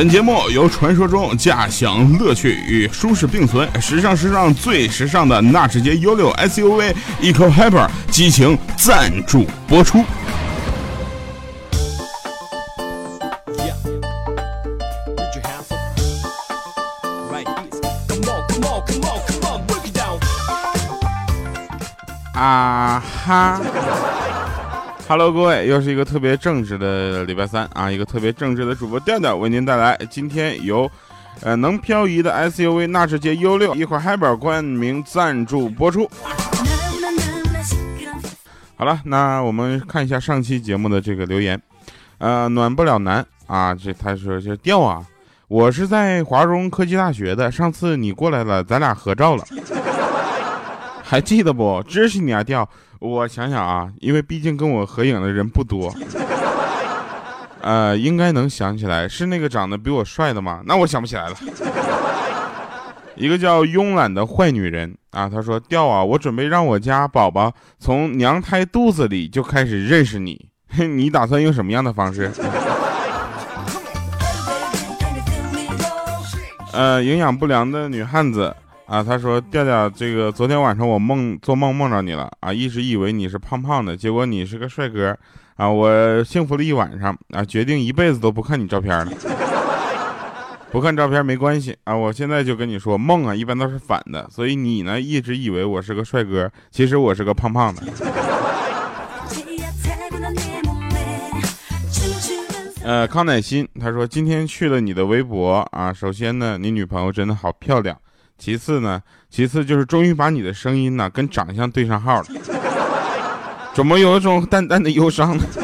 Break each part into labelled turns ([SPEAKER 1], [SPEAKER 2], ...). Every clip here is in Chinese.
[SPEAKER 1] 本节目由传说中驾享乐趣与舒适并存，时尚时尚最时尚的纳智捷 U6 SUV Eco Hyper 激情赞助播出。啊哈！Hello，各位，又是一个特别正直的礼拜三啊！一个特别正直的主播调调为您带来今天由呃能漂移的 SUV 纳智捷 U6 一块海宝冠名赞助播出。好了，那我们看一下上期节目的这个留言，呃，暖不了男啊，这他说这调啊，我是在华中科技大学的，上次你过来了，咱俩合照了。还记得不？支持你啊，调！我想想啊，因为毕竟跟我合影的人不多，呃，应该能想起来，是那个长得比我帅的吗？那我想不起来了。一个叫慵懒的坏女人啊，她说：“调啊，我准备让我家宝宝从娘胎肚子里就开始认识你，你打算用什么样的方式？”呃，营养不良的女汉子。啊，他说调调，这个昨天晚上我梦做梦梦着你了啊，一直以为你是胖胖的，结果你是个帅哥啊，我幸福了一晚上啊，决定一辈子都不看你照片了，不看照片没关系啊，我现在就跟你说，梦啊一般都是反的，所以你呢一直以为我是个帅哥，其实我是个胖胖的。呃，康乃馨他说今天去了你的微博啊，首先呢，你女朋友真的好漂亮。其次呢，其次就是终于把你的声音呢跟长相对上号了，怎么有一种淡淡的忧伤呢？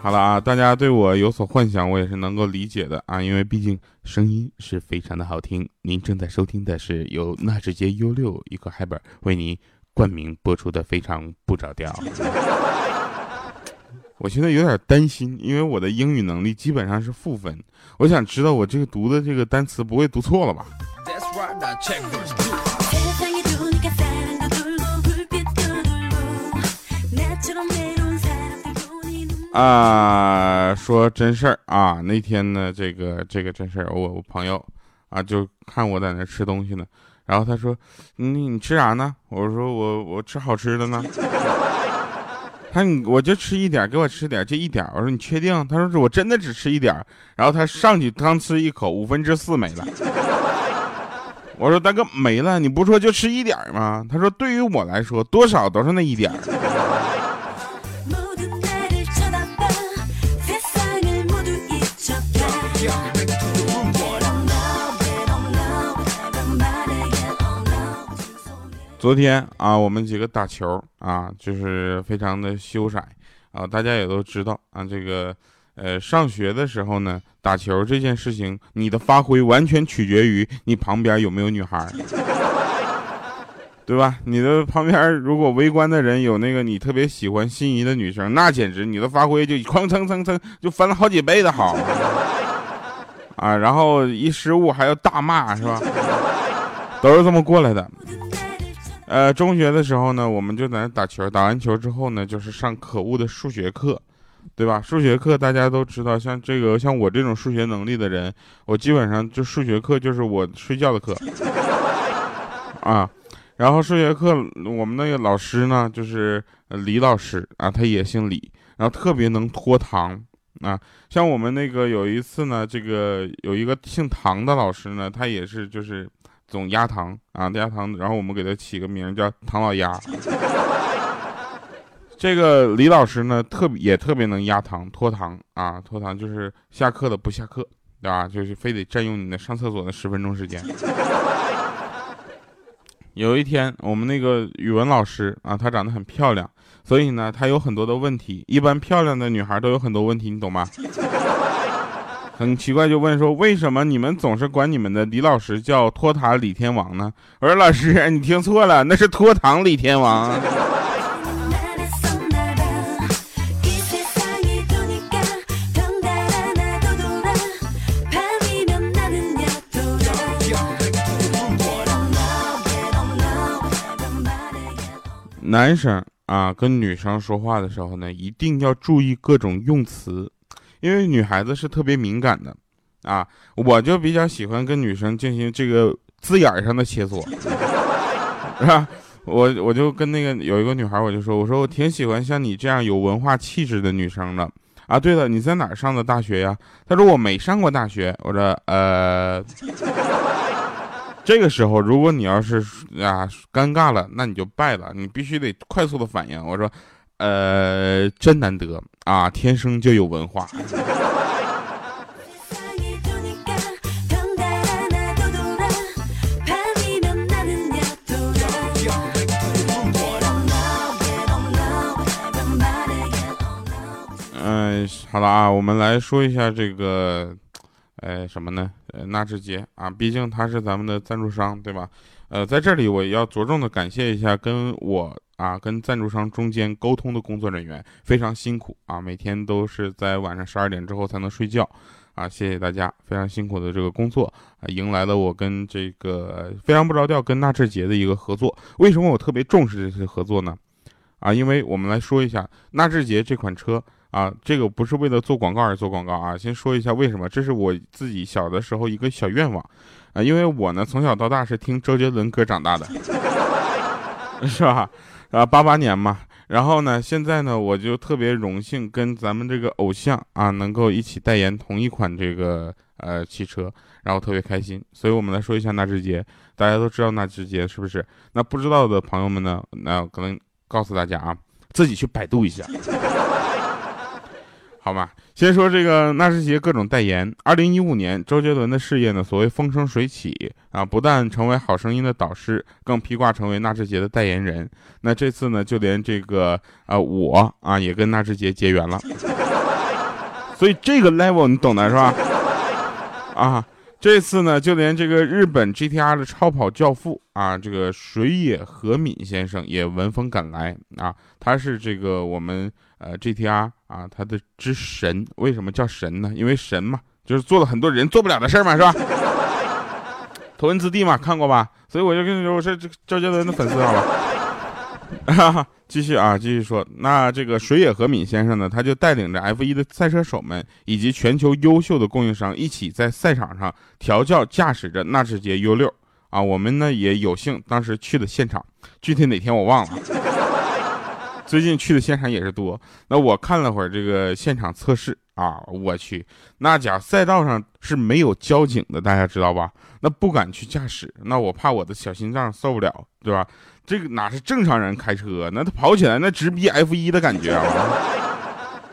[SPEAKER 1] 好了啊，大家对我有所幻想，我也是能够理解的啊，因为毕竟声音是非常的好听。您正在收听的是由纳智捷 U 六一个海本为您冠名播出的《非常不着调》。我现在有点担心，因为我的英语能力基本上是负分。我想知道我这个读的这个单词不会读错了吧？啊，说真事儿啊，那天呢，这个这个真事儿，我我朋友啊，就看我在那吃东西呢，然后他说：“你你吃啥呢？”我说：“我我吃好吃的呢。”他你我就吃一点，给我吃点，就一点。我说你确定？他说是我真的只吃一点。然后他上去刚吃一口，五分之四没了。我说大哥没了，你不说就吃一点吗？他说对于我来说，多少都是那一点。昨天啊，我们几个打球啊，就是非常的羞涩啊。大家也都知道啊，这个呃，上学的时候呢，打球这件事情，你的发挥完全取决于你旁边有没有女孩，对吧？你的旁边如果围观的人有那个你特别喜欢心仪的女生，那简直你的发挥就哐蹭蹭蹭就翻了好几倍的好 啊。然后一失误还要大骂，是吧？都是这么过来的。呃，中学的时候呢，我们就在那打球，打完球之后呢，就是上可恶的数学课，对吧？数学课大家都知道，像这个像我这种数学能力的人，我基本上就数学课就是我睡觉的课啊。然后数学课我们那个老师呢，就是李老师啊，他也姓李，然后特别能拖堂啊。像我们那个有一次呢，这个有一个姓唐的老师呢，他也是就是。总压糖啊，压糖，然后我们给他起个名叫唐老鸭。这个李老师呢，特别也特别能压糖拖堂啊，拖堂就是下课的不下课，对吧？就是非得占用你的上厕所的十分钟时间。有一天，我们那个语文老师啊，她长得很漂亮，所以呢，她有很多的问题。一般漂亮的女孩都有很多问题，你懂吗？很奇怪，就问说为什么你们总是管你们的李老师叫托塔李天王呢？我说老师，你听错了，那是托唐李天王。男生啊，跟女生说话的时候呢，一定要注意各种用词，因为女孩子是特别敏感的，啊，我就比较喜欢跟女生进行这个字眼上的切磋，是吧？我我就跟那个有一个女孩，我就说，我说我挺喜欢像你这样有文化气质的女生的，啊，对了，你在哪儿上的大学呀？她说我没上过大学，我说呃。这个时候，如果你要是啊尴尬了，那你就败了，你必须得快速的反应。我说，呃，真难得啊，天生就有文化。嗯，好了啊，我们来说一下这个。哎，什么呢？呃，纳智捷啊，毕竟他是咱们的赞助商，对吧？呃，在这里我要着重的感谢一下跟我啊跟赞助商中间沟通的工作人员，非常辛苦啊，每天都是在晚上十二点之后才能睡觉，啊，谢谢大家非常辛苦的这个工作啊，迎来了我跟这个非常不着调跟纳智捷的一个合作。为什么我特别重视这次合作呢？啊，因为我们来说一下纳智捷这款车。啊，这个不是为了做广告而做广告啊！先说一下为什么，这是我自己小的时候一个小愿望，啊，因为我呢从小到大是听周杰伦歌长大的，是吧？啊，八八年嘛，然后呢，现在呢，我就特别荣幸跟咱们这个偶像啊，能够一起代言同一款这个呃汽车，然后特别开心。所以我们来说一下纳智捷，大家都知道纳智捷是不是？那不知道的朋友们呢，那可能告诉大家啊，自己去百度一下。好吧，先说这个纳智捷各种代言。二零一五年，周杰伦的事业呢，所谓风生水起啊，不但成为好声音的导师，更披挂成为纳智捷的代言人。那这次呢，就连这个啊我啊也跟纳智捷结缘了。所以这个 level 你懂的是吧？啊，这次呢，就连这个日本 GTR 的超跑教父啊，这个水野和敏先生也闻风赶来啊，他是这个我们。呃，GTR 啊，它的之神为什么叫神呢？因为神嘛，就是做了很多人做不了的事儿嘛，是吧？头文字 D 嘛，看过吧？所以我就跟你说，我是这周杰伦的粉丝，好吧？继续啊，继续说，那这个水野和敏先生呢，他就带领着 F1 的赛车手们以及全球优秀的供应商一起在赛场上调教驾驶着纳智捷 U6 啊，我们呢也有幸当时去了现场，具体哪天我忘了。最近去的现场也是多，那我看了会儿这个现场测试啊，我去，那家赛道上是没有交警的，大家知道吧？那不敢去驾驶，那我怕我的小心脏受不了，对吧？这个哪是正常人开车？那他跑起来那直逼 F 一的感觉啊！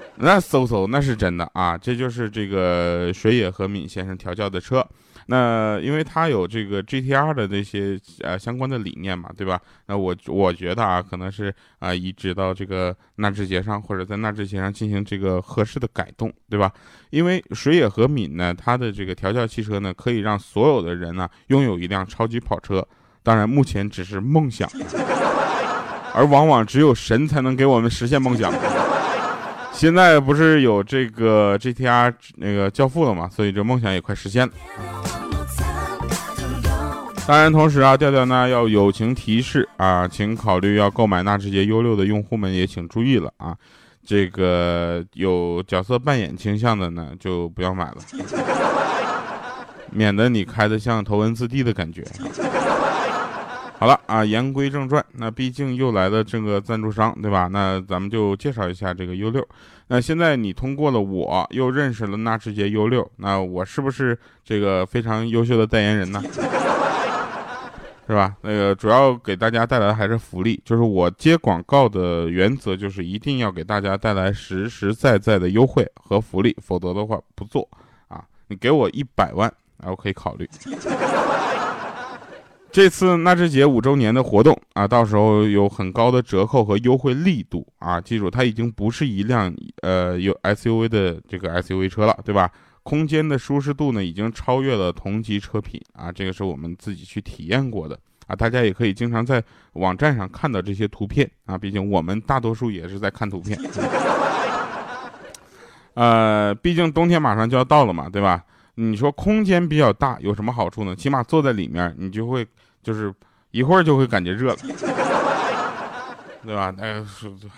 [SPEAKER 1] 那嗖嗖那是真的啊！这就是这个水野和敏先生调教的车。那因为他有这个 GTR 的那些呃相关的理念嘛，对吧？那我我觉得啊，可能是啊移植到这个纳智捷上，或者在纳智捷上进行这个合适的改动，对吧？因为水野和敏呢，它的这个调教汽车呢，可以让所有的人呢拥有一辆超级跑车。当然，目前只是梦想，而往往只有神才能给我们实现梦想。现在不是有这个 GTR 那个教父了嘛，所以这梦想也快实现了。当然，同时啊，调调呢要友情提示啊，请考虑要购买纳智捷 U6 的用户们也请注意了啊，这个有角色扮演倾向的呢就不要买了，免得你开的像头文字 D 的感觉。好了啊，言归正传，那毕竟又来了这个赞助商，对吧？那咱们就介绍一下这个 U 六。那现在你通过了我，又认识了纳智捷 U 六那我是不是这个非常优秀的代言人呢？是吧？那个主要给大家带来的还是福利，就是我接广告的原则就是一定要给大家带来实实在在的优惠和福利，否则的话不做啊！你给我一百万，啊，我可以考虑。这次纳智捷五周年的活动啊，到时候有很高的折扣和优惠力度啊！记住，它已经不是一辆呃有 SUV 的这个 SUV 车了，对吧？空间的舒适度呢，已经超越了同级车品啊，这个是我们自己去体验过的啊，大家也可以经常在网站上看到这些图片啊，毕竟我们大多数也是在看图片。呃，毕竟冬天马上就要到了嘛，对吧？你说空间比较大有什么好处呢？起码坐在里面，你就会就是一会儿就会感觉热了。对吧？哎，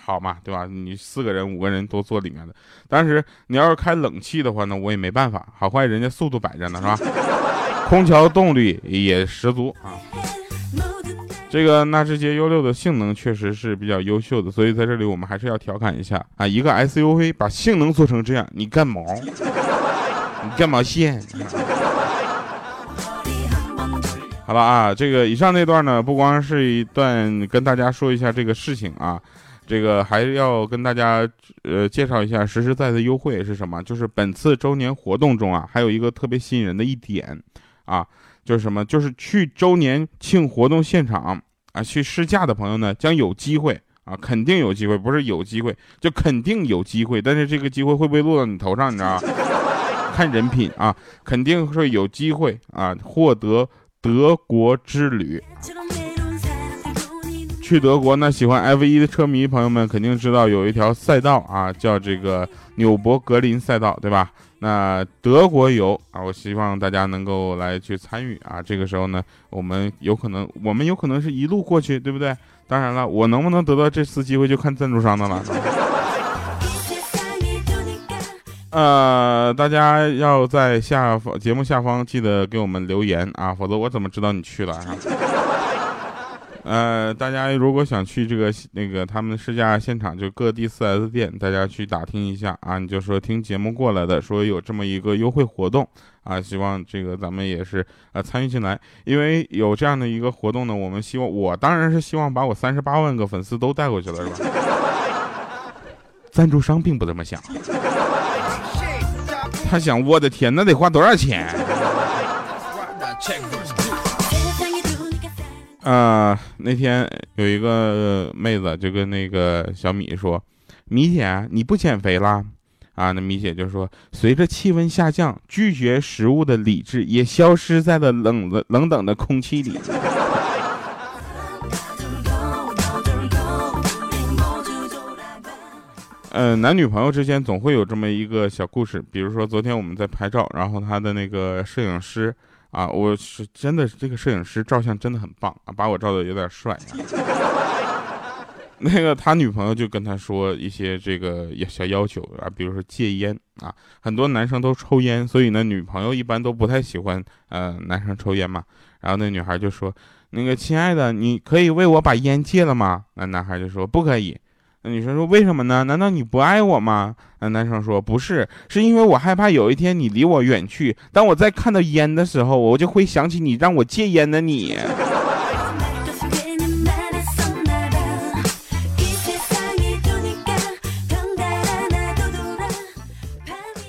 [SPEAKER 1] 好嘛，对吧？你四个人、五个人都坐里面的，但是你要是开冷气的话呢，我也没办法。好坏人家速度摆着呢，是吧？空调动力也十足啊。这个纳智捷 U 六的性能确实是比较优秀的，所以在这里我们还是要调侃一下啊，一个 SUV 把性能做成这样，你干毛？你干毛线？好了啊，这个以上那段呢，不光是一段跟大家说一下这个事情啊，这个还要跟大家呃介绍一下实实在在的优惠是什么，就是本次周年活动中啊，还有一个特别吸引人的一点啊。就是什么？就是去周年庆活动现场啊，去试驾的朋友呢，将有机会啊，肯定有机会，不是有机会，就肯定有机会。但是这个机会会不会落到你头上？你知道吗？看人品啊，肯定会有机会啊，获得德国之旅。去德国呢，喜欢 F 一的车迷朋友们肯定知道有一条赛道啊，叫这个纽博格林赛道，对吧？那德国游啊，我希望大家能够来去参与啊。这个时候呢，我们有可能，我们有可能是一路过去，对不对？当然了，我能不能得到这次机会，就看赞助商的了。呃，大家要在下方节目下方记得给我们留言啊，否则我怎么知道你去了啊？呃，大家如果想去这个那个他们试驾现场，就各地 4S 店，大家去打听一下啊。你就说听节目过来的，说有这么一个优惠活动啊，希望这个咱们也是呃参与进来。因为有这样的一个活动呢，我们希望我当然是希望把我三十八万个粉丝都带过去了，是吧？赞助商并不这么想，他想我的天，那得花多少钱？啊，那天有一个妹子就跟那个小米说：“米姐，你不减肥啦？”啊，那米姐就说：“随着气温下降，拒绝食物的理智也消失在了冷的冷冷的空气里。”嗯，男女朋友之间总会有这么一个小故事，比如说昨天我们在拍照，然后他的那个摄影师。啊，我是真的，这个摄影师照相真的很棒啊，把我照的有点帅。那个他女朋友就跟他说一些这个小要求啊，比如说戒烟啊，很多男生都抽烟，所以呢，女朋友一般都不太喜欢呃男生抽烟嘛。然后那女孩就说：“那个亲爱的，你可以为我把烟戒了吗？”那男孩就说：“不可以。”女生说：“为什么呢？难道你不爱我吗？”那男生说：“不是，是因为我害怕有一天你离我远去。当我在看到烟的时候，我就会想起你让我戒烟的你。”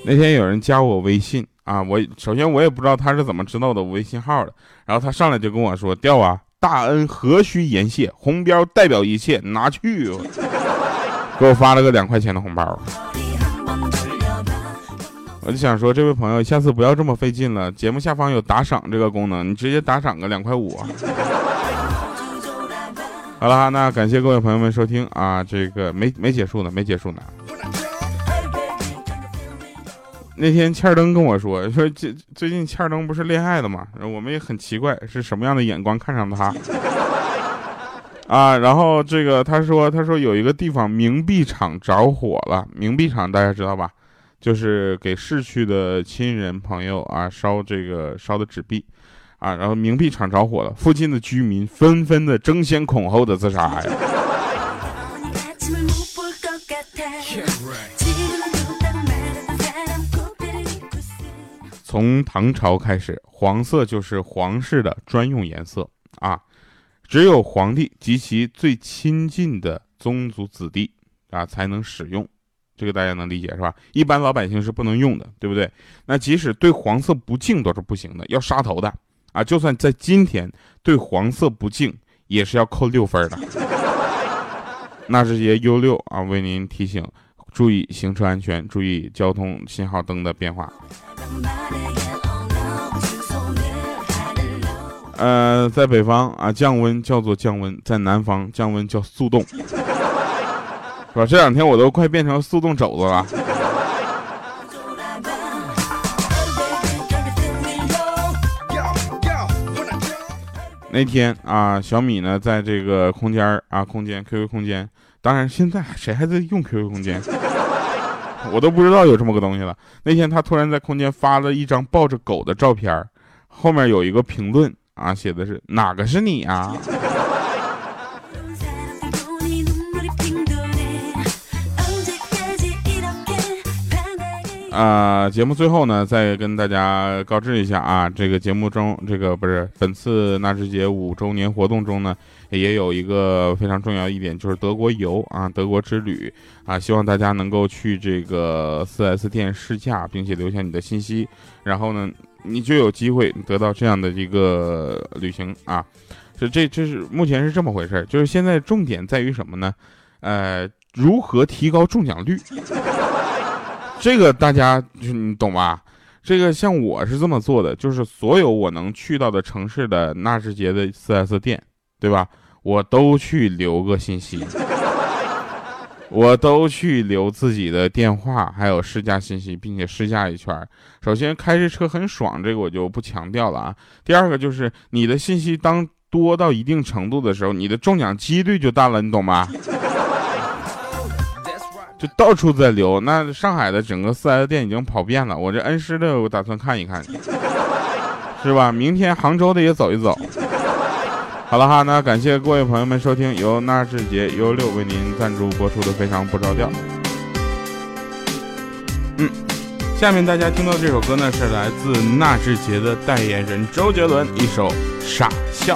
[SPEAKER 1] 那天有人加我微信啊，我首先我也不知道他是怎么知道的微信号的，然后他上来就跟我说：“调啊，大恩何须言谢，红标代表一切，拿去。”给我发了个两块钱的红包，我就想说，这位朋友，下次不要这么费劲了。节目下方有打赏这个功能，你直接打赏个两块五。好了，那感谢各位朋友们收听啊，这个没没结束呢，没结束呢。那天欠儿灯跟我说，说最最近欠儿灯不是恋爱的嘛？我们也很奇怪，是什么样的眼光看上他？啊，然后这个他说，他说有一个地方冥币厂着火了，冥币厂大家知道吧？就是给逝去的亲人朋友啊烧这个烧的纸币，啊，然后冥币厂着火了，附近的居民纷纷的争先恐后的自杀呀。从唐朝开始，黄色就是皇室的专用颜色啊。只有皇帝及其最亲近的宗族子弟啊才能使用，这个大家能理解是吧？一般老百姓是不能用的，对不对？那即使对黄色不敬都是不行的，要杀头的啊！就算在今天对黄色不敬，也是要扣六分的。纳智捷 U 六啊，为您提醒，注意行车安全，注意交通信号灯的变化。呃，在北方啊，降温叫做降温；在南方，降温叫速冻，是吧？这两天我都快变成速冻肘子了。那天啊，小米呢在这个空间啊，空间 QQ 空间，当然现在谁还在用 QQ 空间？我都不知道有这么个东西了。那天他突然在空间发了一张抱着狗的照片，后面有一个评论啊，写的是哪个是你啊？啊，节目最后呢，再跟大家告知一下啊，这个节目中，这个不是本次纳智捷五周年活动中呢，也有一个非常重要一点，就是德国游啊，德国之旅啊，希望大家能够去这个 4S 店试驾，并且留下你的信息，然后呢，你就有机会得到这样的一个旅行啊。这这这是目前是这么回事儿就是现在重点在于什么呢？呃，如何提高中奖率？这个大家就你懂吧？这个像我是这么做的，就是所有我能去到的城市的纳智捷的 4S 店，对吧？我都去留个信息，我都去留自己的电话，还有试驾信息，并且试驾一圈。首先，开着车很爽，这个我就不强调了啊。第二个就是你的信息当多到一定程度的时候，你的中奖几率就大了，你懂吗？就到处在留，那上海的整个四 S 店已经跑遍了。我这恩施的，我打算看一看，是吧？明天杭州的也走一走。好了哈，那感谢各位朋友们收听由纳智捷 U 六为您赞助播出的《非常不着调》。嗯，下面大家听到这首歌呢，是来自纳智捷的代言人周杰伦一首《傻笑》。